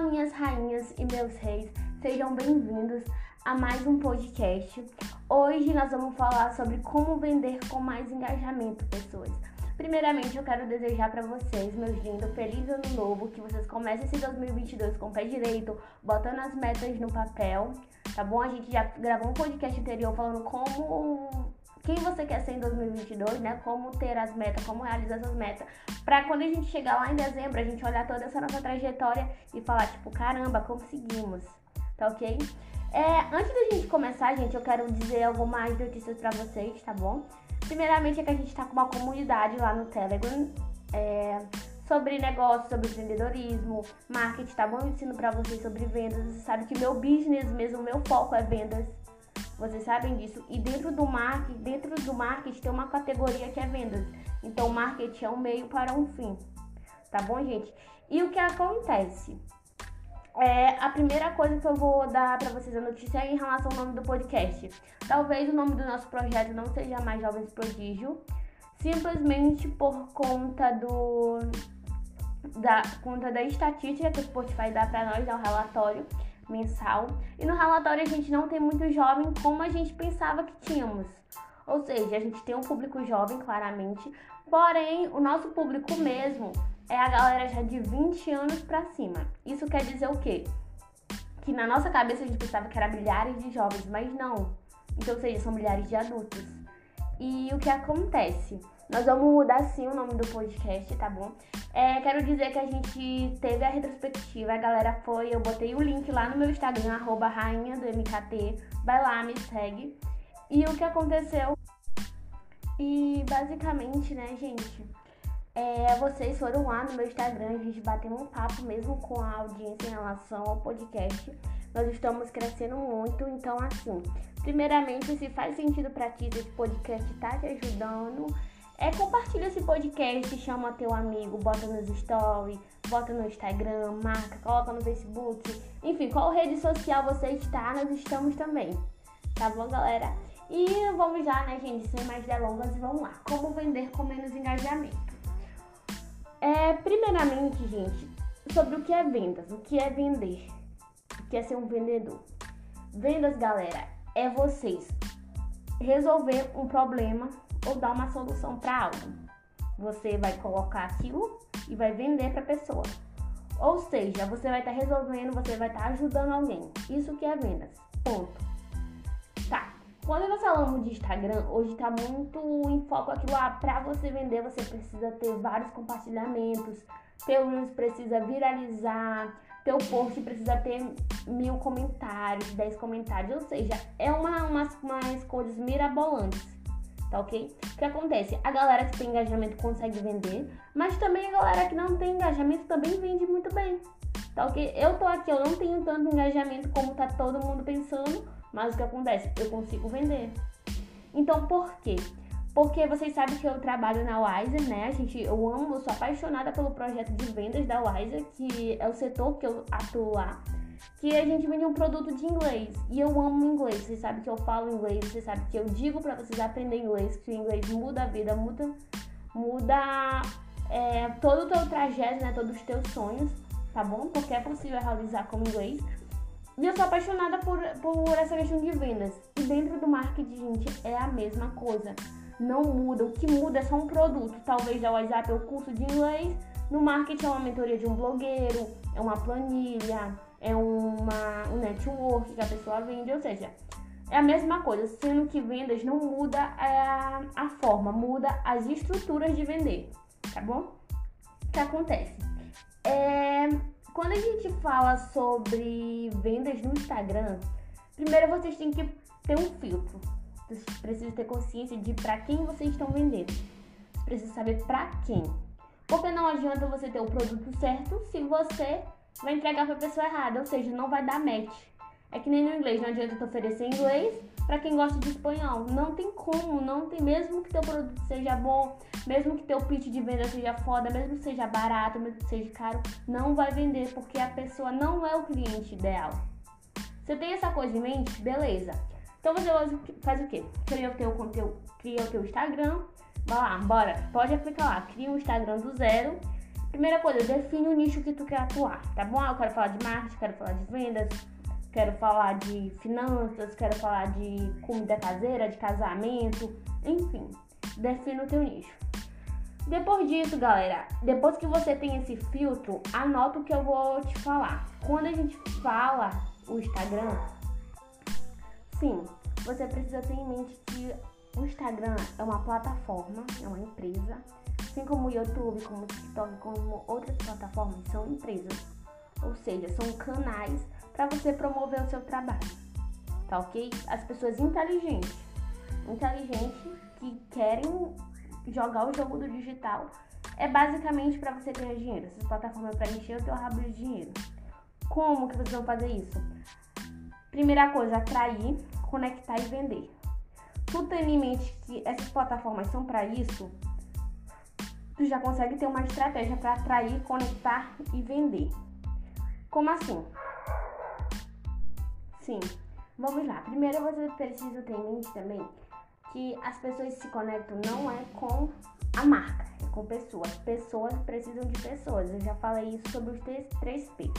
Olá, minhas rainhas e meus reis, sejam bem-vindos a mais um podcast. Hoje nós vamos falar sobre como vender com mais engajamento, pessoas. Primeiramente, eu quero desejar para vocês, meus lindos, feliz ano novo, que vocês comecem esse 2022 com o pé direito, botando as metas no papel, tá bom? A gente já gravou um podcast anterior falando como quem você quer ser em 2022, né? Como ter as metas, como realizar essas metas. Pra quando a gente chegar lá em dezembro, a gente olhar toda essa nossa trajetória e falar, tipo, caramba, conseguimos. Tá ok? É, antes da gente começar, gente, eu quero dizer algumas notícias pra vocês, tá bom? Primeiramente é que a gente tá com uma comunidade lá no Telegram. É, sobre negócio, sobre empreendedorismo, marketing, tá bom? Eu ensino pra vocês sobre vendas. Você sabe que meu business mesmo, meu foco é vendas. Vocês sabem disso. E dentro do marketing, dentro do marketing tem uma categoria que é vendas. Então, marketing é um meio para um fim. Tá bom, gente? E o que acontece? É, a primeira coisa que eu vou dar para vocês a notícia é em relação ao nome do podcast. Talvez o nome do nosso projeto não seja mais Jovens Prodígio, simplesmente por conta do da conta da estatística que o Spotify dá para nós, dá um relatório mensal. E no relatório a gente não tem muito jovem como a gente pensava que tínhamos. Ou seja, a gente tem um público jovem, claramente, porém o nosso público mesmo é a galera já de 20 anos para cima. Isso quer dizer o quê? Que na nossa cabeça a gente pensava que era milhares de jovens, mas não. Então, ou seja, são milhares de adultos. E o que acontece? Nós vamos mudar sim o nome do podcast, tá bom? É, quero dizer que a gente teve a retrospectiva, a galera foi, eu botei o link lá no meu Instagram, arroba rainha do MKT, vai lá, me segue. E o que aconteceu? E basicamente, né, gente, é, vocês foram lá no meu Instagram, a gente bateu um papo mesmo com a audiência em relação ao podcast. Nós estamos crescendo muito, então assim, primeiramente, se faz sentido pra ti, esse podcast tá te ajudando, é compartilha esse podcast, chama teu amigo, bota nos stories, bota no Instagram, marca, coloca no Facebook, enfim, qual rede social você está, nós estamos também. Tá bom, galera? E vamos já, né, gente, sem mais delongas, vamos lá. Como vender com menos engajamento? É, primeiramente, gente, sobre o que é vendas, o que é vender, o que é ser um vendedor. Vendas, galera, é vocês resolver um problema ou dar uma solução para algo. Você vai colocar aquilo e vai vender para a pessoa. Ou seja, você vai estar tá resolvendo, você vai estar tá ajudando alguém. Isso que é vendas. Ponto. Tá. Quando nós falamos de Instagram, hoje está muito em foco aquilo lá. Para você vender, você precisa ter vários compartilhamentos. Teu Reels precisa viralizar. Teu post precisa ter mil comentários, dez comentários. Ou seja, é uma, umas, umas coisas mirabolantes tá ok? O que acontece? A galera que tem engajamento consegue vender, mas também a galera que não tem engajamento também vende muito bem, tá ok? Eu tô aqui, eu não tenho tanto engajamento como tá todo mundo pensando, mas o que acontece? Eu consigo vender. Então, por quê? Porque vocês sabem que eu trabalho na Wiser, né? A gente, eu amo, eu sou apaixonada pelo projeto de vendas da Wiser, que é o setor que eu atuo lá que a gente vende um produto de inglês. E eu amo inglês. Vocês sabem que eu falo inglês, vocês sabem que eu digo para vocês aprenderem inglês, que o inglês muda a vida, muda, muda é, todo o teu trajeto, né? Todos os teus sonhos, tá bom? Porque é possível realizar com inglês. E eu sou apaixonada por, por essa questão de vendas. E dentro do marketing, gente, é a mesma coisa. Não muda. O que muda é só um produto. Talvez o WhatsApp é o curso de inglês. No marketing é uma mentoria de um blogueiro, é uma planilha, é uma, um network que a pessoa vende, ou seja, é a mesma coisa, sendo que vendas não muda a, a forma, muda as estruturas de vender, tá bom? O que acontece? É, quando a gente fala sobre vendas no Instagram, primeiro vocês têm que ter um filtro. Vocês precisam ter consciência de para quem vocês estão vendendo. Vocês precisam saber para quem. Porque não adianta você ter o produto certo se você vai entregar para a pessoa errada, ou seja, não vai dar match. É que nem no inglês, não adianta tu oferecer inglês para quem gosta de espanhol. Não tem como, não tem, mesmo que teu produto seja bom, mesmo que teu pitch de venda seja foda, mesmo que seja barato, mesmo que seja caro, não vai vender porque a pessoa não é o cliente ideal. Você tem essa coisa em mente? Beleza. Então você faz o quê? Cria o teu conteúdo, cria o teu Instagram, vai lá, bora, pode aplicar lá, cria um Instagram do zero Primeira coisa, define o nicho que tu quer atuar, tá bom? Eu quero falar de marketing, quero falar de vendas, quero falar de finanças, quero falar de comida caseira, de casamento, enfim, define o teu nicho. Depois disso, galera, depois que você tem esse filtro, anota o que eu vou te falar. Quando a gente fala o Instagram, sim, você precisa ter em mente que o Instagram é uma plataforma, é uma empresa, assim como o YouTube, como o TikTok, como outras plataformas são empresas. Ou seja, são canais para você promover o seu trabalho. Tá ok? As pessoas inteligentes, inteligentes que querem jogar o jogo do digital é basicamente para você ganhar dinheiro. Essas plataformas é para encher o teu rabo de dinheiro. Como que vocês vão fazer isso? Primeira coisa, atrair, conectar e vender. Tu tem em mente que essas plataformas são para isso? Tu já consegue ter uma estratégia para atrair, conectar e vender. Como assim? Sim, vamos lá. Primeiro você precisa ter em mente também que as pessoas se conectam não é com a marca, é com pessoas. Pessoas precisam de pessoas. Eu já falei isso sobre os 3P.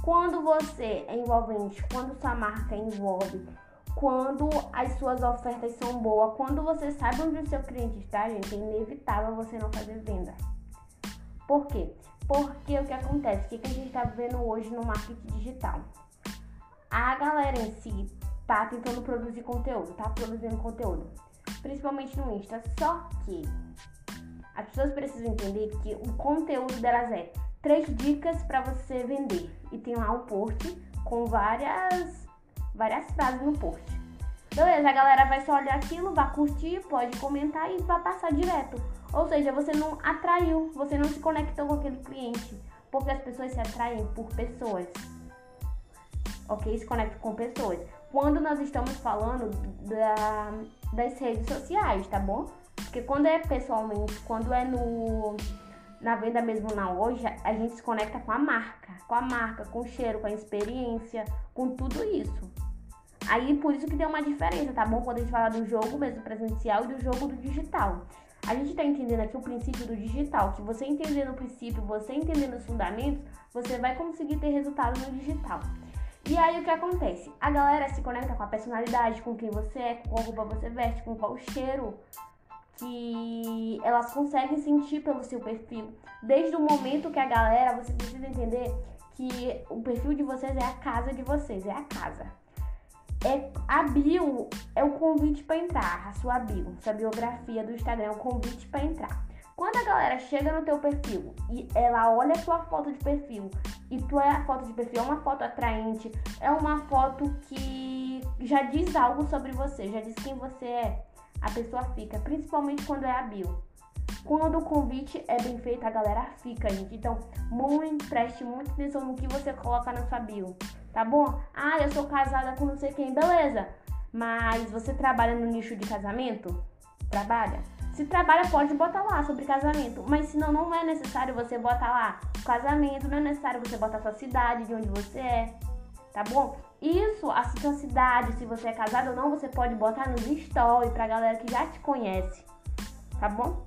Quando você é envolvente, quando sua marca envolve, quando as suas ofertas são boas, quando você sabe onde o seu cliente está, gente, é inevitável você não fazer venda. Por quê? Porque o que acontece? O que a gente está vendo hoje no marketing digital? A galera em si tá tentando produzir conteúdo, tá produzindo conteúdo, principalmente no Insta. Só que as pessoas precisam entender que o conteúdo delas é três dicas para você vender e tem lá um post com várias várias frases no post. Beleza, a galera vai só olhar aquilo, vai curtir, pode comentar e vai passar direto. Ou seja, você não atraiu, você não se conectou com aquele cliente, porque as pessoas se atraem por pessoas. Ok? Se conectam com pessoas quando nós estamos falando da, das redes sociais, tá bom? Porque quando é pessoalmente, quando é no na venda mesmo na loja, a gente se conecta com a marca, com a marca, com o cheiro, com a experiência, com tudo isso. Aí por isso que tem uma diferença, tá bom? Quando a gente fala do jogo mesmo presencial e do jogo do digital. A gente tá entendendo aqui o princípio do digital, que você entendendo o princípio, você entendendo os fundamentos, você vai conseguir ter resultado no digital. E aí o que acontece? A galera se conecta com a personalidade, com quem você é, com qual roupa você veste, com qual cheiro que elas conseguem sentir pelo seu perfil. Desde o momento que a galera, você precisa entender que o perfil de vocês é a casa de vocês, é a casa. É, a bio é o convite para entrar, a sua bio, sua biografia do Instagram é o convite para entrar. Quando a galera chega no teu perfil e ela olha a tua foto de perfil e tua foto de perfil é uma foto atraente, é uma foto que já diz algo sobre você, já diz quem você é, a pessoa fica, principalmente quando é a bio. Quando o convite é bem feito, a galera fica, gente. Então, muito, preste muita atenção no que você coloca na sua bio, tá bom? Ah, eu sou casada com não sei quem, beleza. Mas você trabalha no nicho de casamento? Trabalha? Se trabalha, pode botar lá sobre casamento. Mas se não, não é necessário você botar lá casamento, não é necessário você botar sua cidade, de onde você é. Tá bom? Isso, a sua cidade, se você é casado ou não, você pode botar nos stories pra galera que já te conhece. Tá bom?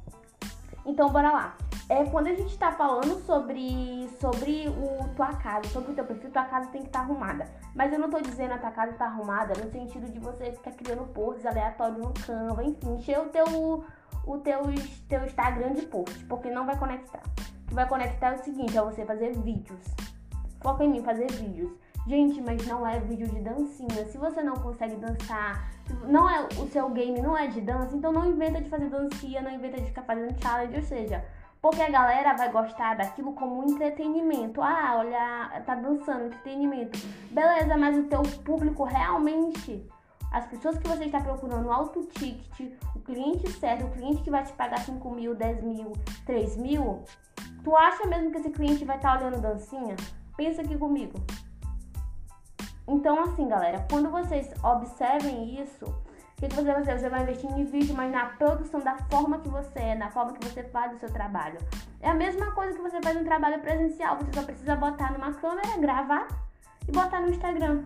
Então, bora lá. É, quando a gente tá falando sobre, sobre o tua casa, sobre o teu perfil, tua casa tem que estar tá arrumada. Mas eu não tô dizendo a tua casa tá arrumada no sentido de você ficar criando posts aleatórios no Canva, enfim, encher o teu, o teu, teu Instagram de post, porque não vai conectar. O que vai conectar é o seguinte, é você fazer vídeos. Foca em mim, fazer vídeos. Gente, mas não é vídeo de dancinha. Se você não consegue dançar, não é o seu game não é de dança, então não inventa de fazer dancinha, não inventa de ficar fazendo challenge, ou seja, porque a galera vai gostar daquilo como entretenimento. Ah, olha, tá dançando, entretenimento. Beleza, mas o teu público realmente as pessoas que você está procurando alto ticket, o cliente certo, o cliente que vai te pagar 5 mil, 10 mil, 3 mil, tu acha mesmo que esse cliente vai estar tá olhando dancinha? Pensa aqui comigo. Então, assim, galera, quando vocês observem isso, o que, você vai fazer? Você vai investir em vídeo, mas na produção da forma que você é, na forma que você faz o seu trabalho. É a mesma coisa que você faz no trabalho presencial. Você só precisa botar numa câmera, gravar e botar no Instagram.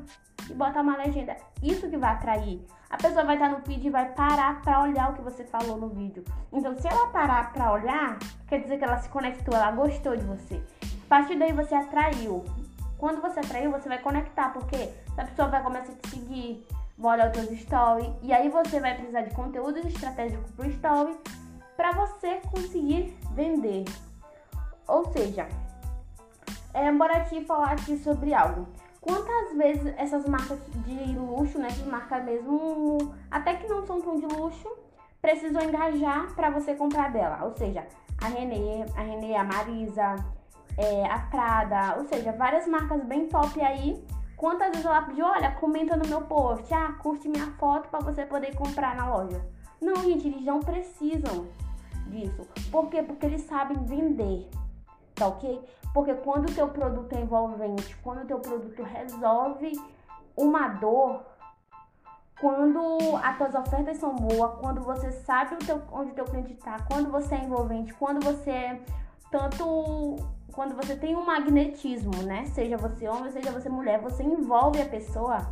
e botar uma legenda. Isso que vai atrair. A pessoa vai estar no feed e vai parar para olhar o que você falou no vídeo. Então, se ela parar para olhar, quer dizer que ela se conectou, ela gostou de você. A partir daí você atraiu. Quando você atraiu, você vai conectar, porque a pessoa vai começar a te seguir, vai olhar os teus stories, e aí você vai precisar de conteúdo estratégico pro story para você conseguir vender. Ou seja, é, bora aqui falar aqui sobre algo. Quantas vezes essas marcas de luxo, né, essas marcas mesmo, até que não são tão de luxo, precisam engajar para você comprar dela? Ou seja, a Renê, a Renê, a Marisa, é, a Prada, ou seja, várias marcas bem top aí. Quantas vezes ela pediu, olha, comenta no meu post, ah, curte minha foto para você poder comprar na loja. Não, gente, eles não precisam disso. Por quê? Porque eles sabem vender tá ok? Porque quando o teu produto é envolvente, quando o teu produto resolve uma dor, quando as tuas ofertas são boas, quando você sabe o teu, onde o teu cliente está, quando você é envolvente, quando você é tanto quando você tem um magnetismo, né? Seja você homem, seja você mulher, você envolve a pessoa.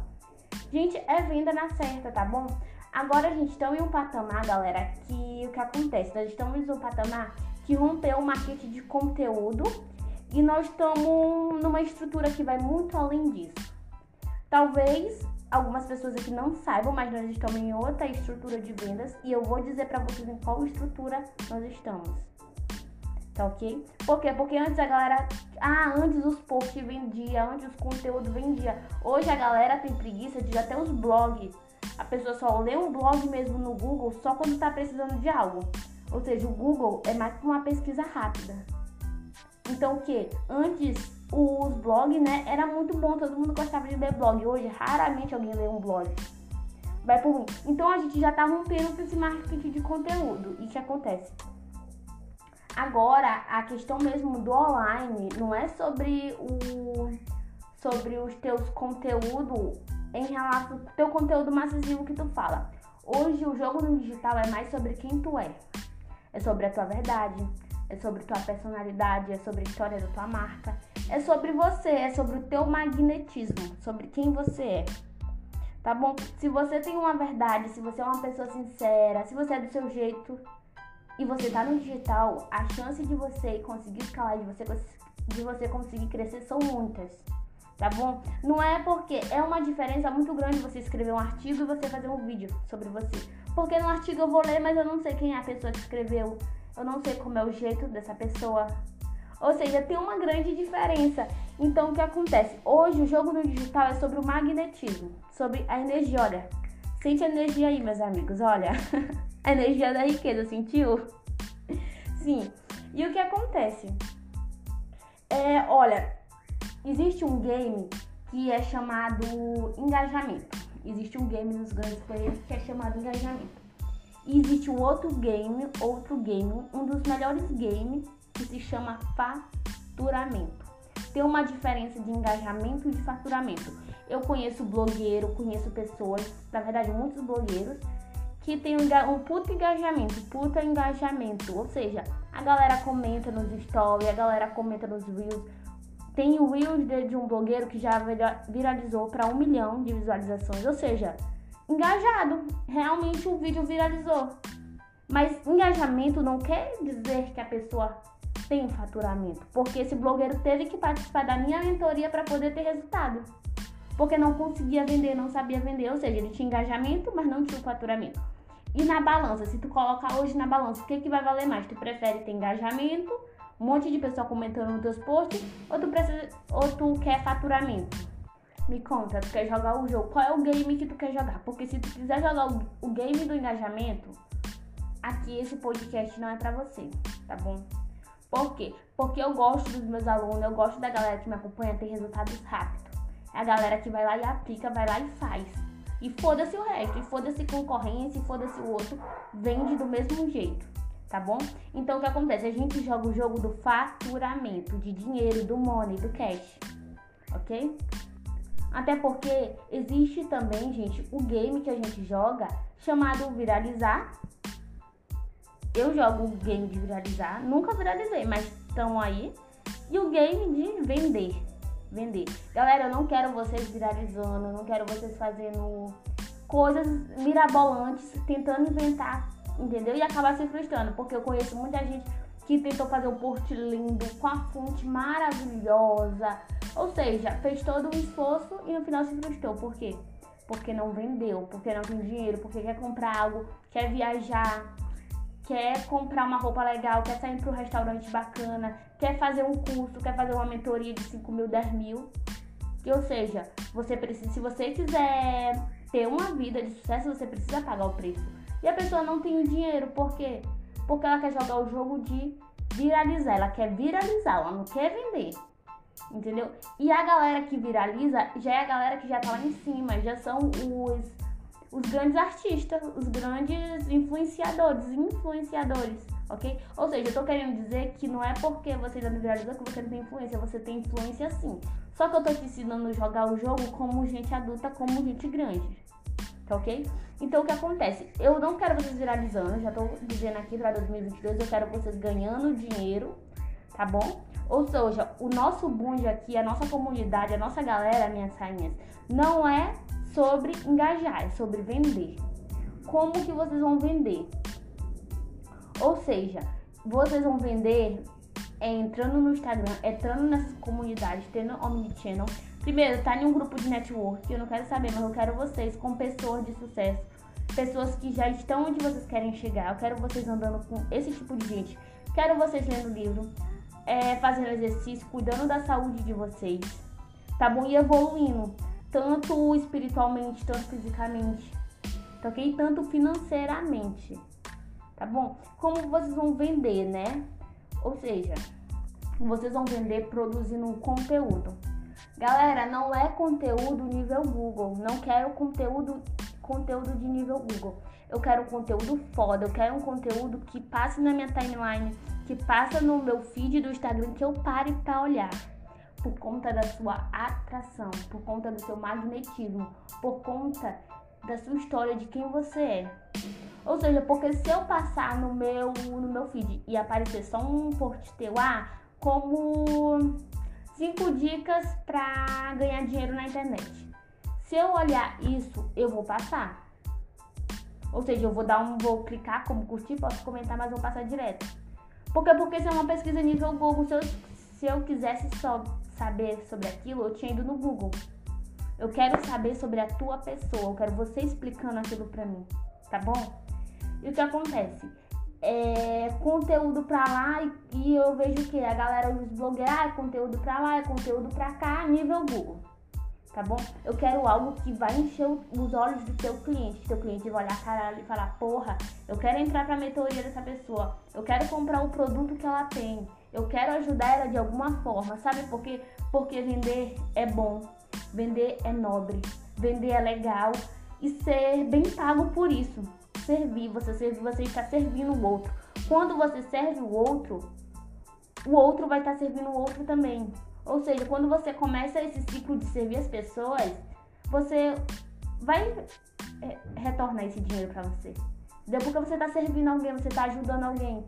Gente, é venda na certa, tá bom? Agora a gente está em um patamar, galera, que o que acontece? Nós estamos em um patamar que rompeu o marketing de conteúdo e nós estamos numa estrutura que vai muito além disso. Talvez algumas pessoas aqui não saibam, mas nós estamos em outra estrutura de vendas e eu vou dizer para vocês em qual estrutura nós estamos. Tá ok? Por quê? Porque antes a galera. Ah, antes os posts vendia, antes os conteúdos vendia. Hoje a galera tem preguiça de até os blogs. A pessoa só lê um blog mesmo no Google só quando tá precisando de algo. Ou seja, o Google é mais que uma pesquisa rápida. Então o que? Antes os blogs, né, era muito bom, todo mundo gostava de ler blog. Hoje raramente alguém lê um blog. Vai por mim. Então a gente já tá rompendo esse marketing de conteúdo. E o que acontece? Agora, a questão mesmo do online não é sobre o sobre os teus conteúdos em relação ao teu conteúdo massivo que tu fala. Hoje o jogo no digital é mais sobre quem tu é é sobre a tua verdade, é sobre tua personalidade, é sobre a história da tua marca, é sobre você, é sobre o teu magnetismo, sobre quem você é. Tá bom? Se você tem uma verdade, se você é uma pessoa sincera, se você é do seu jeito e você tá no digital, a chance de você conseguir escalar, de você, de você conseguir crescer são muitas. Tá bom? Não é porque é uma diferença muito grande você escrever um artigo e você fazer um vídeo sobre você. Porque no artigo eu vou ler, mas eu não sei quem é a pessoa que escreveu. Eu não sei como é o jeito dessa pessoa. Ou seja, tem uma grande diferença. Então, o que acontece? Hoje, o jogo no digital é sobre o magnetismo, sobre a energia. Olha, sente a energia aí, meus amigos. Olha, a energia da riqueza, sentiu? Sim. E o que acontece? É, olha, existe um game que é chamado engajamento. Existe um game nos grandes players que é chamado engajamento. E existe um outro game, outro game, um dos melhores games que se chama faturamento. Tem uma diferença de engajamento e de faturamento. Eu conheço blogueiro, conheço pessoas, na verdade muitos blogueiros, que tem um, um puto engajamento, puta engajamento. Ou seja, a galera comenta nos stories, a galera comenta nos reels, tem o Reels de um blogueiro que já viralizou para um milhão de visualizações, ou seja, engajado. Realmente o vídeo viralizou. Mas engajamento não quer dizer que a pessoa tem faturamento, porque esse blogueiro teve que participar da minha mentoria para poder ter resultado. Porque não conseguia vender, não sabia vender, ou seja, ele tinha engajamento, mas não tinha faturamento. E na balança, se tu colocar hoje na balança, o que, que vai valer mais? Tu prefere ter engajamento um monte de pessoa comentando nos teus posts, ou tu, precisa, ou tu quer faturamento? Me conta, tu quer jogar o jogo? Qual é o game que tu quer jogar? Porque se tu quiser jogar o, o game do engajamento, aqui esse podcast não é pra você, tá bom? Por quê? Porque eu gosto dos meus alunos, eu gosto da galera que me acompanha ter resultados rápidos. É a galera que vai lá e aplica, vai lá e faz. E foda-se o resto, e foda-se concorrência, e foda-se o outro, vende do mesmo jeito tá bom? Então o que acontece? A gente joga o jogo do faturamento, de dinheiro, do money, do cash, ok? Até porque existe também, gente, o game que a gente joga chamado viralizar. Eu jogo o game de viralizar, nunca viralizei, mas estão aí. E o game de vender. Vender. Galera, eu não quero vocês viralizando, eu não quero vocês fazendo coisas mirabolantes, tentando inventar, entendeu? E acabar se frustrando, porque eu conheço muita gente que tentou fazer um post lindo, com a fonte maravilhosa, ou seja, fez todo um esforço e no final se frustrou. Por quê? Porque não vendeu, porque não tem dinheiro, porque quer comprar algo, quer viajar, quer comprar uma roupa legal, quer sair para um restaurante bacana, quer fazer um curso, quer fazer uma mentoria de 5 mil, 10 mil. Ou seja, você precisa, se você quiser ter uma vida de sucesso, você precisa pagar o preço. E a pessoa não tem o dinheiro, por quê? Porque ela quer jogar o jogo de viralizar, ela quer viralizar, ela não quer vender. Entendeu? E a galera que viraliza já é a galera que já tá lá em cima, já são os, os grandes artistas, os grandes influenciadores, influenciadores, ok? Ou seja, eu tô querendo dizer que não é porque você já viralizou que você não tem influência, você tem influência sim. Só que eu tô te ensinando a jogar o jogo como gente adulta, como gente grande. Tá ok? Então o que acontece? Eu não quero vocês viralizando, já tô dizendo aqui para 2022, eu quero vocês ganhando dinheiro, tá bom? Ou seja, o nosso bonde aqui, a nossa comunidade, a nossa galera, minhas rainhas, não é sobre engajar, sobre vender. Como que vocês vão vender? Ou seja, vocês vão vender é entrando no Instagram, entrando nessas comunidades, tendo Omnichannel. Primeiro, tá em um grupo de network, eu não quero saber, mas eu quero vocês com pessoas de sucesso, pessoas que já estão onde vocês querem chegar. Eu quero vocês andando com esse tipo de gente. Quero vocês lendo livro, é, fazendo exercício, cuidando da saúde de vocês, tá bom? E evoluindo, tanto espiritualmente, tanto fisicamente, tá ok? Tanto financeiramente, tá bom? Como vocês vão vender, né? Ou seja, vocês vão vender produzindo um conteúdo. Galera, não é conteúdo nível Google. Não quero conteúdo conteúdo de nível Google. Eu quero conteúdo foda, eu quero um conteúdo que passe na minha timeline, que passa no meu feed do Instagram, que eu pare para olhar. Por conta da sua atração, por conta do seu magnetismo, por conta da sua história, de quem você é. Ou seja, porque se eu passar no meu, no meu feed e aparecer só um post teu, ah, como cinco dicas para ganhar dinheiro na internet. Se eu olhar isso, eu vou passar. Ou seja, eu vou dar um, vou clicar como curtir, posso comentar, mas vou passar direto. Porque porque isso é uma pesquisa nível Google. Se eu, se eu quisesse só saber sobre aquilo, eu tinha ido no Google. Eu quero saber sobre a tua pessoa, eu quero você explicando aquilo pra mim, tá bom? E o que acontece? É conteúdo pra lá e, e eu vejo que a galera, os blogueiros, ah, é conteúdo pra lá, é conteúdo pra cá, nível Google. Tá bom? Eu quero algo que vai encher os olhos do teu cliente. Teu cliente vai olhar caralho e falar, porra, eu quero entrar pra mentoria dessa pessoa. Eu quero comprar o produto que ela tem. Eu quero ajudar ela de alguma forma. Sabe por quê? Porque vender é bom. Vender é nobre. Vender é legal. E ser bem pago por isso servir, você servir, você está servindo o outro. Quando você serve o outro, o outro vai estar tá servindo o outro também. Ou seja, quando você começa esse ciclo de servir as pessoas, você vai é, retornar esse dinheiro para você. Depois que você está servindo alguém, você está ajudando alguém.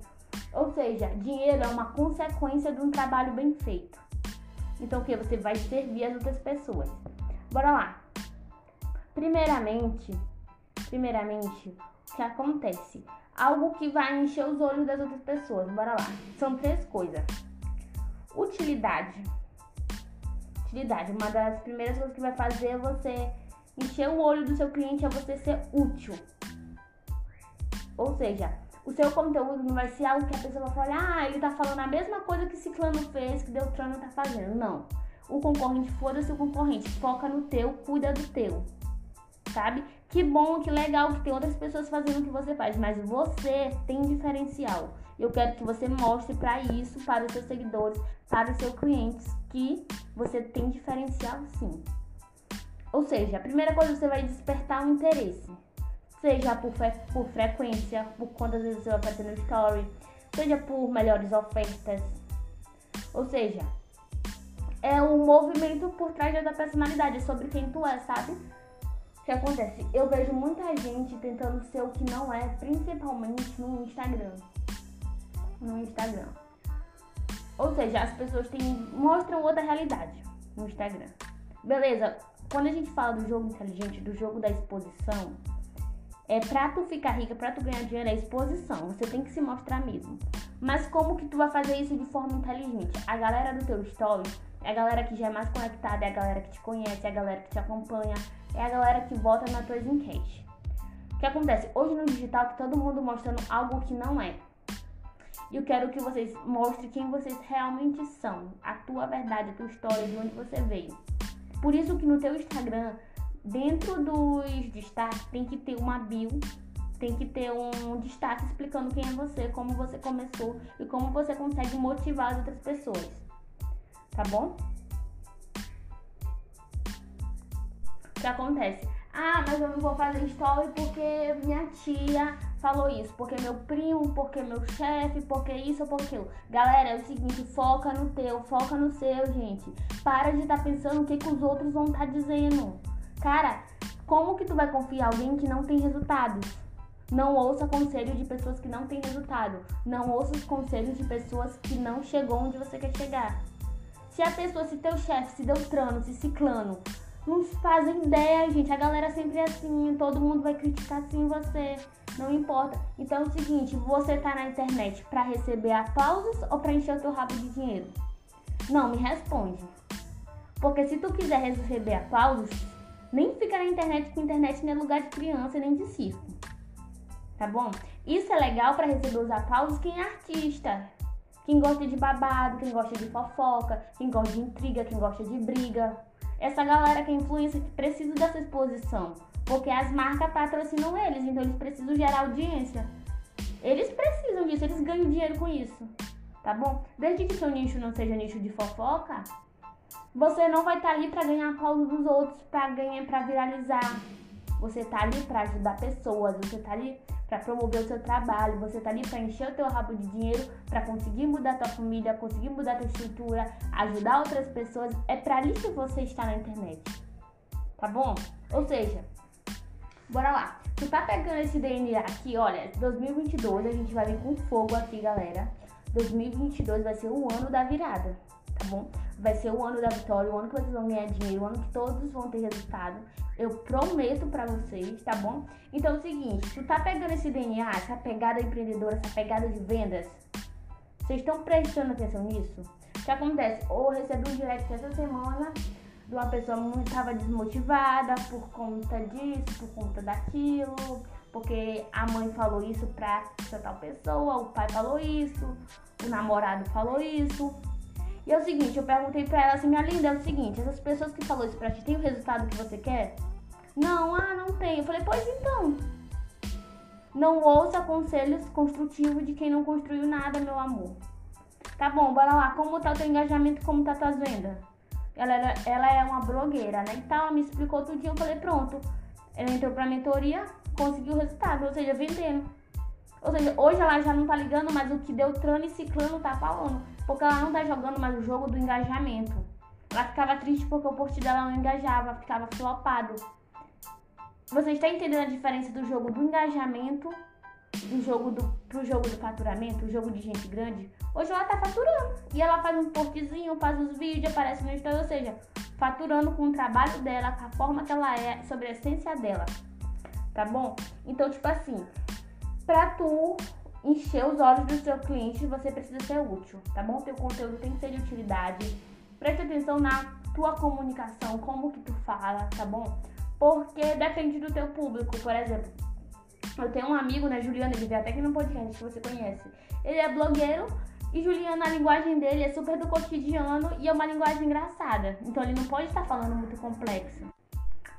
Ou seja, dinheiro é uma consequência de um trabalho bem feito. Então o que? Você vai servir as outras pessoas. Bora lá. Primeiramente, primeiramente, que acontece? Algo que vai encher os olhos das outras pessoas. Bora lá. São três coisas. Utilidade. Utilidade. Uma das primeiras coisas que vai fazer você encher o olho do seu cliente é você ser útil. Ou seja, o seu conteúdo não vai ser algo que a pessoa vai falar, ah, ele tá falando a mesma coisa que Ciclano fez, que Deltrano tá fazendo. Não. O concorrente, foda-se o concorrente. Foca no teu, cuida do teu. Sabe? Que bom, que legal que tem outras pessoas fazendo o que você faz, mas você tem diferencial. Eu quero que você mostre para isso, para os seus seguidores, para os seus clientes, que você tem diferencial sim. Ou seja, a primeira coisa você vai despertar o um interesse. Seja por, por frequência, por quantas vezes você vai no story, seja por melhores ofertas. Ou seja, é o um movimento por trás da personalidade, é sobre quem tu é, sabe? O que acontece? Eu vejo muita gente tentando ser o que não é, principalmente no Instagram. No Instagram. Ou seja, as pessoas têm, mostram outra realidade. no Instagram. Beleza, quando a gente fala do jogo inteligente, do jogo da exposição, é pra tu ficar rica, pra tu ganhar dinheiro, é exposição. Você tem que se mostrar mesmo. Mas como que tu vai fazer isso de forma inteligente? A galera do teu story é a galera que já é mais conectada, é a galera que te conhece, é a galera que te acompanha, é a galera que vota nas tuas enquetes. O que acontece? Hoje no digital tá todo mundo mostrando algo que não é. E eu quero que vocês mostrem quem vocês realmente são, a tua verdade, a tua história, de onde você veio. Por isso que no teu Instagram, dentro dos destaques, tem que ter uma bio, tem que ter um destaque explicando quem é você, como você começou e como você consegue motivar as outras pessoas. Tá bom? O que acontece? Ah, mas eu não vou fazer story porque minha tia falou isso, porque meu primo, porque meu chefe, porque isso ou porque aquilo. Galera, é o seguinte, foca no teu, foca no seu, gente. Para de estar tá pensando o que, que os outros vão estar tá dizendo. Cara, como que tu vai confiar em alguém que não tem resultados? Não ouça conselhos de pessoas que não têm resultado. Não ouça os conselhos de pessoas que não chegou onde você quer chegar. Se a pessoa, se teu chefe, se deu trano, se ciclano, não fazem ideia, gente. A galera sempre é assim, todo mundo vai criticar assim você. Não importa. Então é o seguinte, você tá na internet para receber aplausos ou para encher o teu rabo de dinheiro? Não, me responde. Porque se tu quiser receber aplausos, nem fica na internet, porque internet não é lugar de criança nem de circo. Tá bom? Isso é legal para receber os aplausos quem é artista. Quem gosta de babado, quem gosta de fofoca, quem gosta de intriga, quem gosta de briga essa galera que é influência que precisa dessa exposição. Porque as marcas patrocinam eles, então eles precisam gerar audiência. Eles precisam disso, eles ganham dinheiro com isso. Tá bom? Desde que seu nicho não seja nicho de fofoca, você não vai estar tá ali para ganhar aplauso dos outros, para ganhar, para viralizar. Você tá ali para ajudar pessoas, você tá ali para promover o seu trabalho, você tá ali para encher o teu rabo de dinheiro, para conseguir mudar a tua família, conseguir mudar a tua estrutura, ajudar outras pessoas. É para isso que você está na internet. Tá bom? Ou seja, bora lá. Tu tá pegando esse DNA aqui, olha, 2022 a gente vai vir com fogo aqui, galera. 2022 vai ser o ano da virada, tá bom? Vai ser o ano da vitória, o ano que vocês vão ganhar dinheiro, o ano que todos vão ter resultado. Eu prometo pra vocês, tá bom? Então é o seguinte, tu tá pegando esse DNA, essa pegada empreendedora, essa pegada de vendas, vocês estão prestando atenção nisso? O que acontece? Eu recebi um direct essa semana de uma pessoa muito estava desmotivada por conta disso, por conta daquilo, porque a mãe falou isso pra essa tal pessoa, o pai falou isso, o namorado falou isso. E é o seguinte, eu perguntei pra ela assim, minha linda, é o seguinte, essas pessoas que falou isso pra ti, tem o resultado que você quer? Não, ah, não tem. Eu falei, pois então. Não ouça conselhos construtivos de quem não construiu nada, meu amor. Tá bom, bora lá. Como tá o teu engajamento, como tá tuas vendas? Ela, ela, ela é uma blogueira, né? Então ela me explicou tudo e eu falei, pronto. Ela entrou pra mentoria, conseguiu o resultado, ou seja, vendendo. Ou seja, hoje ela já não tá ligando mais o que deu trano e ciclano tá falando. Porque ela não tá jogando mais o jogo do engajamento. Ela ficava triste porque o post dela não engajava, ficava flopado. Você está entendendo a diferença do jogo do engajamento do jogo do, pro jogo do faturamento, o jogo de gente grande? Hoje ela tá faturando. E ela faz um postzinho, faz os vídeos, aparece no Instagram, ou seja, faturando com o trabalho dela, com a forma que ela é, sobre a essência dela. Tá bom? Então, tipo assim, pra tu encher os olhos do seu cliente, você precisa ser útil, tá bom? Teu conteúdo tem que ser de utilidade. Preste atenção na tua comunicação, como que tu fala, tá bom? Porque depende do teu público, por exemplo. Eu tenho um amigo, né, Juliano, ele veio até aqui no podcast que você conhece. Ele é blogueiro e Juliano, a linguagem dele é super do cotidiano e é uma linguagem engraçada. Então ele não pode estar falando muito complexo.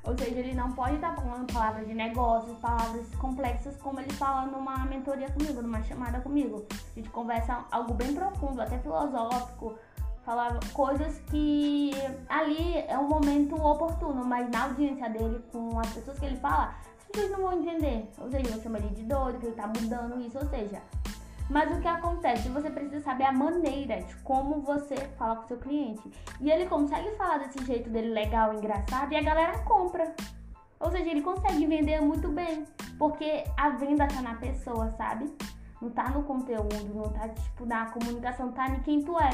Ou seja, ele não pode estar falando palavras de negócios, palavras complexas como ele fala numa mentoria comigo, numa chamada comigo. A gente conversa algo bem profundo, até filosófico, falar coisas que ali é um momento oportuno, mas na audiência dele, com as pessoas que ele fala, as pessoas não vão entender. Ou seja, vão chamar ele de doido, que ele tá mudando isso, ou seja. Mas o que acontece? Você precisa saber a maneira de como você fala com seu cliente. E ele consegue falar desse jeito dele legal, engraçado, e a galera compra. Ou seja, ele consegue vender muito bem. Porque a venda tá na pessoa, sabe? Não tá no conteúdo, não tá, tipo, na comunicação, tá em quem tu é.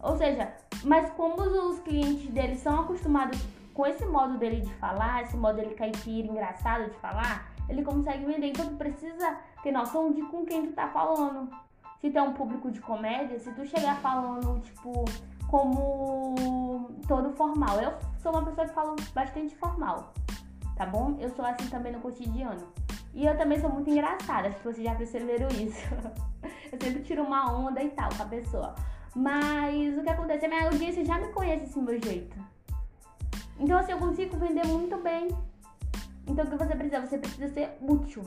Ou seja, Mas como os clientes dele são acostumados com esse modo dele de falar, esse modo dele caipira, engraçado de falar, ele consegue vender. Então tu precisa ter noção de com quem tu tá falando. Se tu é um público de comédia, se tu chegar falando, tipo, como todo formal. Eu sou uma pessoa que fala bastante formal, tá bom? Eu sou assim também no cotidiano. E eu também sou muito engraçada, acho que vocês já perceberam isso. eu sempre tiro uma onda e tal com a pessoa. Mas o que acontece? A minha audiência já me conhece esse meu jeito. Então assim, eu consigo vender muito bem. Então o que você precisa? Você precisa ser útil.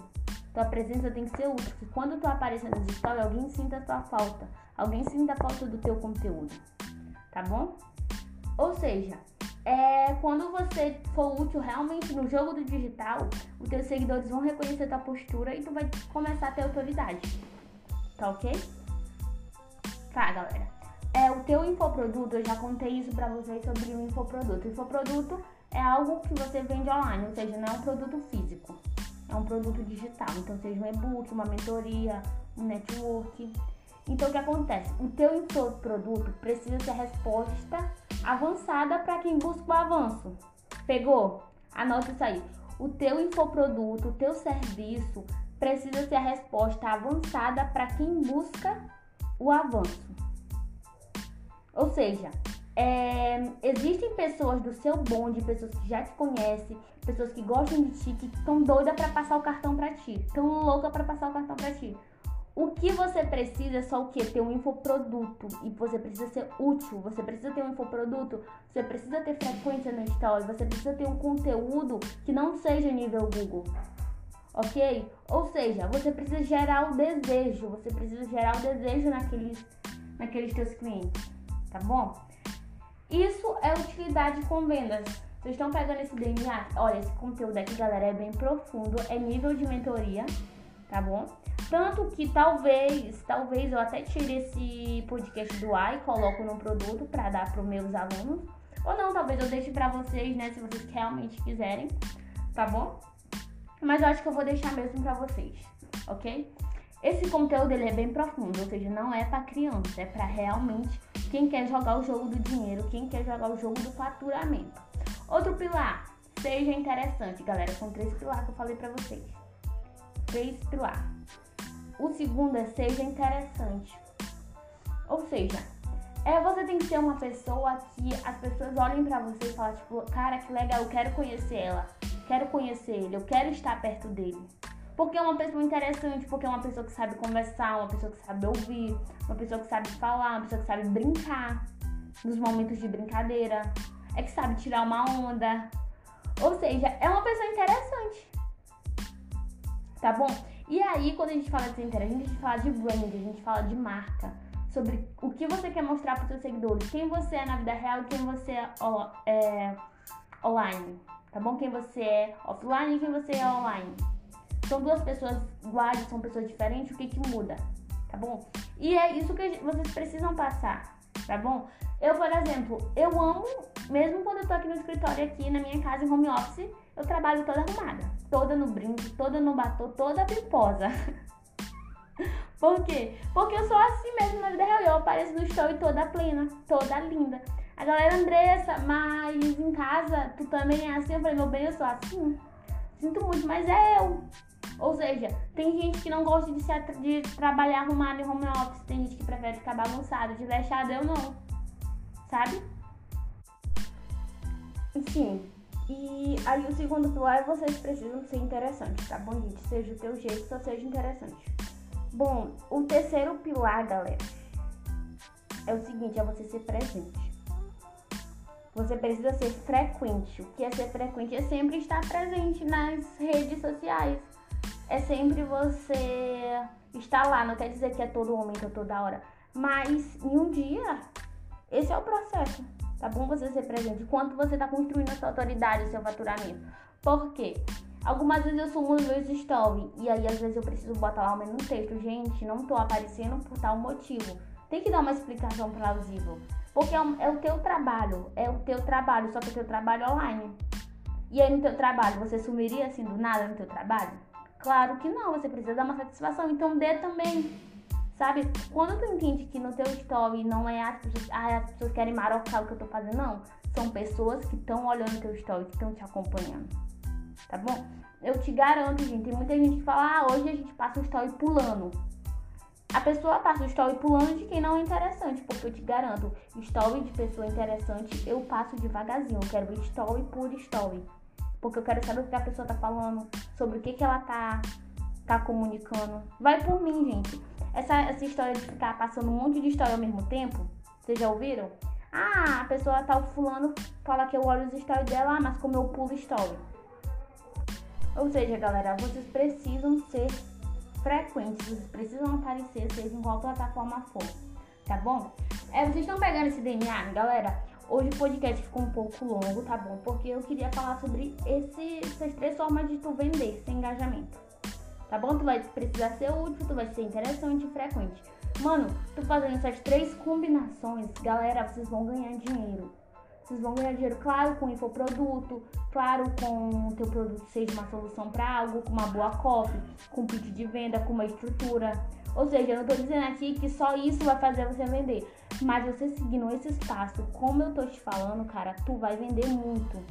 Tua presença tem que ser útil. Porque quando tu aparecer no digital, alguém sinta a tua falta. Alguém sinta a falta do teu conteúdo. Tá bom? Ou seja, é, quando você for útil realmente no jogo do digital, os teus seguidores vão reconhecer tua postura e tu vai começar a ter autoridade. Tá ok? Tá, galera. É, o teu infoproduto, eu já contei isso pra vocês sobre o infoproduto. O infoproduto é algo que você vende online, ou seja, não é um produto físico, é um produto digital. Então, seja um e-book, uma mentoria, um network. Então, o que acontece? O teu infoproduto precisa ser resposta avançada para quem busca o avanço. Pegou? Anota isso aí. O teu infoproduto, o teu serviço precisa ser a resposta avançada para quem busca o avanço. Ou seja, é, existem pessoas do seu bonde, pessoas que já te conhecem, pessoas que gostam de ti, que estão doidas para passar o cartão para ti, estão loucas para passar o cartão para ti. O que você precisa é só o que? Ter um infoproduto. E você precisa ser útil. Você precisa ter um infoproduto. Você precisa ter frequência no story. Você precisa ter um conteúdo que não seja nível Google. Ok? Ou seja, você precisa gerar o desejo. Você precisa gerar o desejo naqueles, naqueles teus clientes. Tá bom? Isso é utilidade com vendas. Vocês estão pegando esse DNA? Olha, esse conteúdo aqui, galera, é bem profundo. É nível de mentoria, tá bom? Tanto que talvez, talvez eu até tire esse podcast do ar e coloco no produto para dar para os meus alunos. Ou não, talvez eu deixe para vocês, né, se vocês realmente quiserem, tá bom? Mas eu acho que eu vou deixar mesmo para vocês, ok? Esse conteúdo ele é bem profundo, ou seja, não é para criança, é para realmente quem quer jogar o jogo do dinheiro, quem quer jogar o jogo do faturamento. Outro pilar, seja interessante, galera. São três pilares que eu falei para vocês. Três pilares. O segundo é seja interessante. Ou seja, é você tem que ser uma pessoa que as pessoas olhem para você e falem, tipo, cara, que legal, eu quero conhecer ela, quero conhecer ele, eu quero estar perto dele. Porque é uma pessoa interessante, porque é uma pessoa que sabe conversar, uma pessoa que sabe ouvir, uma pessoa que sabe falar, uma pessoa que sabe brincar nos momentos de brincadeira, é que sabe tirar uma onda. Ou seja, é uma pessoa interessante. Tá bom? E aí, quando a gente fala de ser interessante, a gente fala de brand, a gente fala de marca. Sobre o que você quer mostrar para seus seguidores. Quem você é na vida real e quem você é, é online. Tá bom? Quem você é offline e quem você é online. São duas pessoas iguais, são pessoas diferentes, o que que muda? Tá bom? E é isso que vocês precisam passar, tá bom? Eu, por exemplo, eu amo, mesmo quando eu tô aqui no escritório, aqui na minha casa, em home office, eu trabalho toda arrumada. Toda no brinco, toda no batom, toda piposa. Por quê? Porque eu sou assim mesmo na vida real. Eu apareço no story toda plena, toda linda. A galera, Andressa, mas em casa tu também é assim? Eu falei, meu bem, eu sou assim. Sinto muito, mas é eu. Ou seja, tem gente que não gosta de, se, de trabalhar arrumado em home office, tem gente que prefere ficar bagunçado, desleixado, eu não. Sabe? Enfim. E aí o segundo pilar é vocês precisam ser interessantes, tá bom, gente? Seja o teu jeito, só seja interessante. Bom, o terceiro pilar, galera, é o seguinte, é você ser presente. Você precisa ser frequente. O que é ser frequente? É sempre estar presente nas redes sociais é sempre você estar lá, não quer dizer que é todo momento, toda hora, mas em um dia, esse é o processo, tá bom? Você ser presente, quanto você está construindo a sua autoridade, o seu faturamento. Por quê? Algumas vezes eu sumo nos meus stories e aí às vezes eu preciso botar lá o mesmo texto. Gente, não tô aparecendo por tal motivo. Tem que dar uma explicação plausível. Porque é, é o teu trabalho, é o teu trabalho, só que é o teu trabalho online. E aí no teu trabalho, você sumiria assim do nada no teu trabalho? Claro que não, você precisa dar uma satisfação, então dê também. Sabe? Quando tu entende que no teu story não é as pessoas, ah, as pessoas querem marocar o que eu tô fazendo, não. São pessoas que estão olhando teu story, que estão te acompanhando. Tá bom? Eu te garanto, gente, tem muita gente que fala, ah, hoje a gente passa o story pulando. A pessoa passa o story pulando de quem não é interessante, porque eu te garanto, story de pessoa interessante eu passo devagarzinho. Eu quero story por story. Porque eu quero saber o que a pessoa tá falando, sobre o que, que ela tá, tá comunicando. Vai por mim, gente. Essa, essa história de ficar passando um monte de história ao mesmo tempo, vocês já ouviram? Ah, a pessoa tá fulano fala que eu olho os stories dela, ah, mas como eu pulo story. Ou seja, galera, vocês precisam ser frequentes, vocês precisam aparecer, seja em qual plataforma for, tá bom? É, vocês estão pegando esse DNA, galera? Hoje o podcast ficou um pouco longo, tá bom? Porque eu queria falar sobre esse, essas três formas de tu vender sem engajamento. Tá bom? Tu vai precisar ser útil, tu vai ser interessante e frequente. Mano, tu fazendo essas três combinações, galera, vocês vão ganhar dinheiro. Vocês vão ganhar dinheiro, claro, com infoproduto, claro, com o teu produto seja uma solução para algo, com uma boa copy, com pitch de venda, com uma estrutura. Ou seja, eu não tô dizendo aqui que só isso vai fazer você vender. Mas você seguindo esse espaço, como eu tô te falando, cara, tu vai vender muito.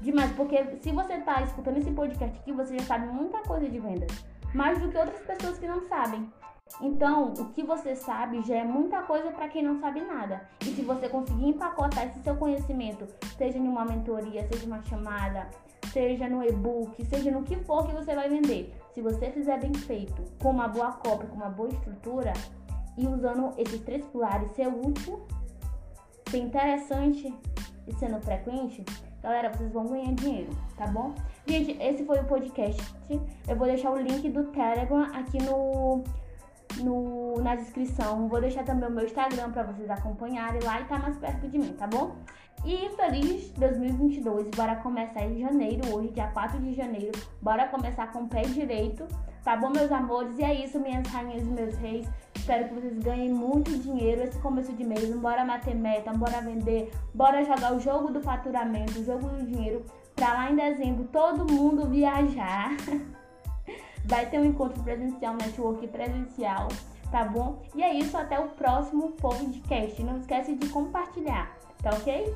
Demais, porque se você tá escutando esse podcast aqui, você já sabe muita coisa de vendas. Mais do que outras pessoas que não sabem. Então, o que você sabe já é muita coisa para quem não sabe nada. E se você conseguir empacotar esse seu conhecimento, seja em uma mentoria, seja uma chamada, seja no e-book, seja no que for que você vai vender, se você fizer bem feito, com uma boa cópia, com uma boa estrutura, e usando esses três pilares, ser útil, ser interessante e sendo frequente, galera, vocês vão ganhar dinheiro, tá bom? Gente, esse foi o podcast. Eu vou deixar o link do Telegram aqui no, no na descrição. Vou deixar também o meu Instagram para vocês acompanharem lá e tá mais perto de mim, tá bom? E feliz 2022, bora começar em janeiro, hoje, dia 4 de janeiro. Bora começar com o pé direito, tá bom, meus amores? E é isso, minhas rainhas e meus reis. Espero que vocês ganhem muito dinheiro esse começo de mês. Bora bater meta, bora vender, bora jogar o jogo do faturamento, o jogo do dinheiro, pra lá em dezembro todo mundo viajar. Vai ter um encontro presencial, network presencial, tá bom? E é isso, até o próximo podcast. Não esquece de compartilhar, tá ok?